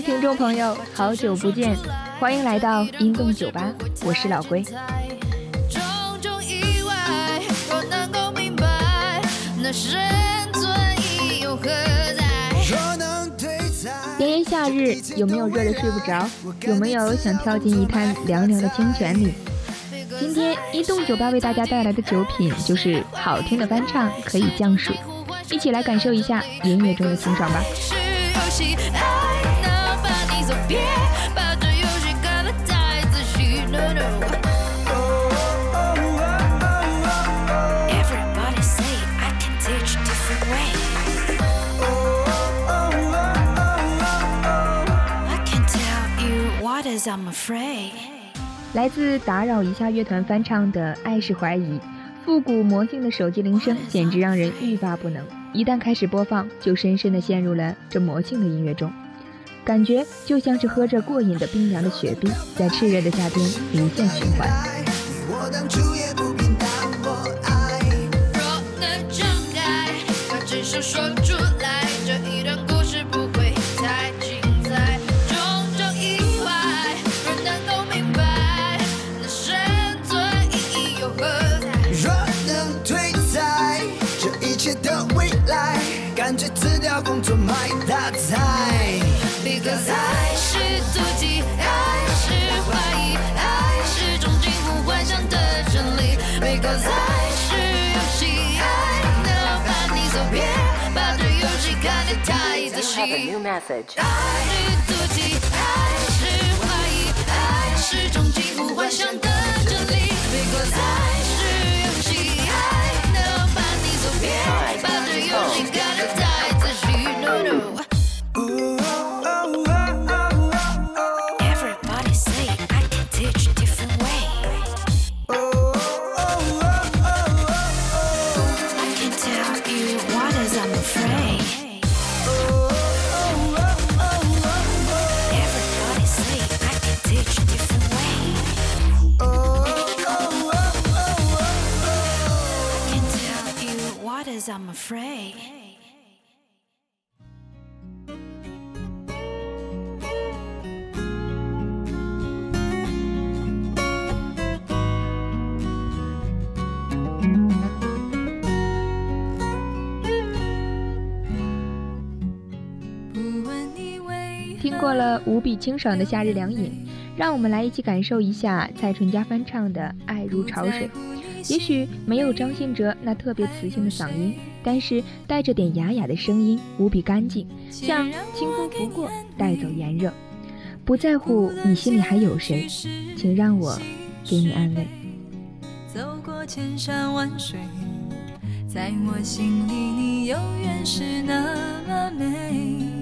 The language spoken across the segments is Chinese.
听众朋友，好久不见，欢迎来到音动酒吧，我是老龟。炎炎夏日，有没有热得睡不着？有没有想跳进一滩凉凉的清泉里？今天音动酒吧为大家带来的酒品就是好听的翻唱，可以降暑。一起来感受一下音乐中的清爽吧。来自打扰一下乐团翻唱的《爱是怀疑》，复古魔性的手机铃声简直让人欲罢不能。一旦开始播放，就深深的陷入了这魔性的音乐中，感觉就像是喝着过瘾的冰凉的雪碧，在炽热的夏天无限循环。工，Because 爱是妒忌，爱是怀疑，爱是种近乎幻想的真理。Because 爱是游戏，爱能把你走遍，把这游戏看得太仔细。爱是妒忌，爱是怀疑，爱是种近乎幻想的真理。Because 爱 I'm afraid 听过了无比清爽的夏日凉饮，让我们来一起感受一下蔡淳佳翻唱的《爱如潮水》。也许没有张信哲那特别磁性的嗓音，但是带着点哑哑的声音，无比干净，像清风拂过，带走炎热。不在乎你心里还有谁，请让我给你安慰。走过千山万水，在我心里你永远是那么美。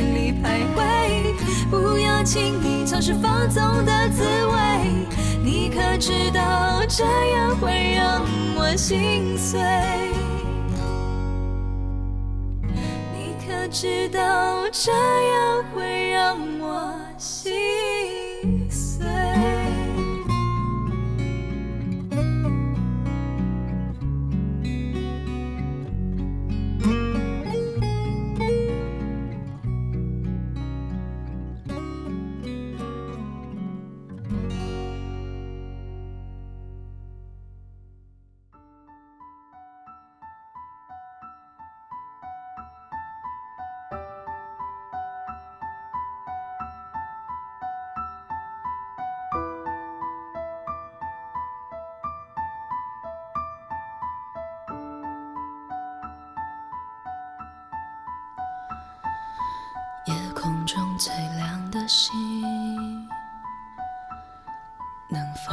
不要轻易尝试放纵的滋味。你可知道这样会让我心碎？你可知道这样会让我心碎？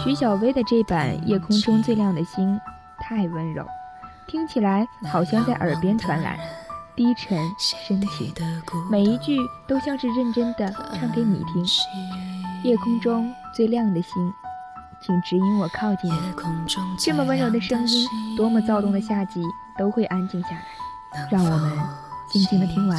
徐小薇的这版《夜空中最亮的星》太温柔，听起来好像在耳边传来，低沉深情，每一句都像是认真的唱给你听。夜空中最亮的星，请指引我靠近你。这么温柔的声音，多么躁动的夏季都会安静下来，让我们静静的听完。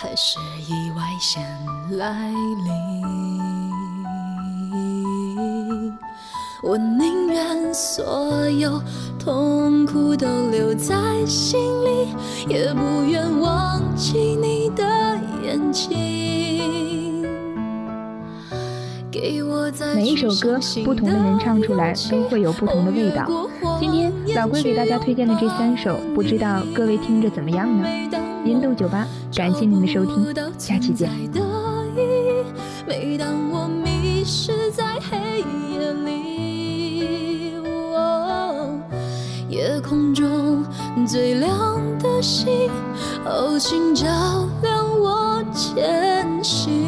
还是意外先来临，我宁愿所有痛苦都留在心里，也不愿忘记你的眼睛。每一首歌，不同的人唱出来都会有不同的味道。今天老龟给大家推荐的这三首，不知道各位听着怎么样呢？音动酒吧，感谢您的收听，下期见。每当我迷失在黑夜里，夜空中最亮的星，哦，请照亮我前行。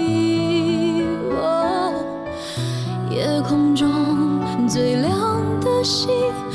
心。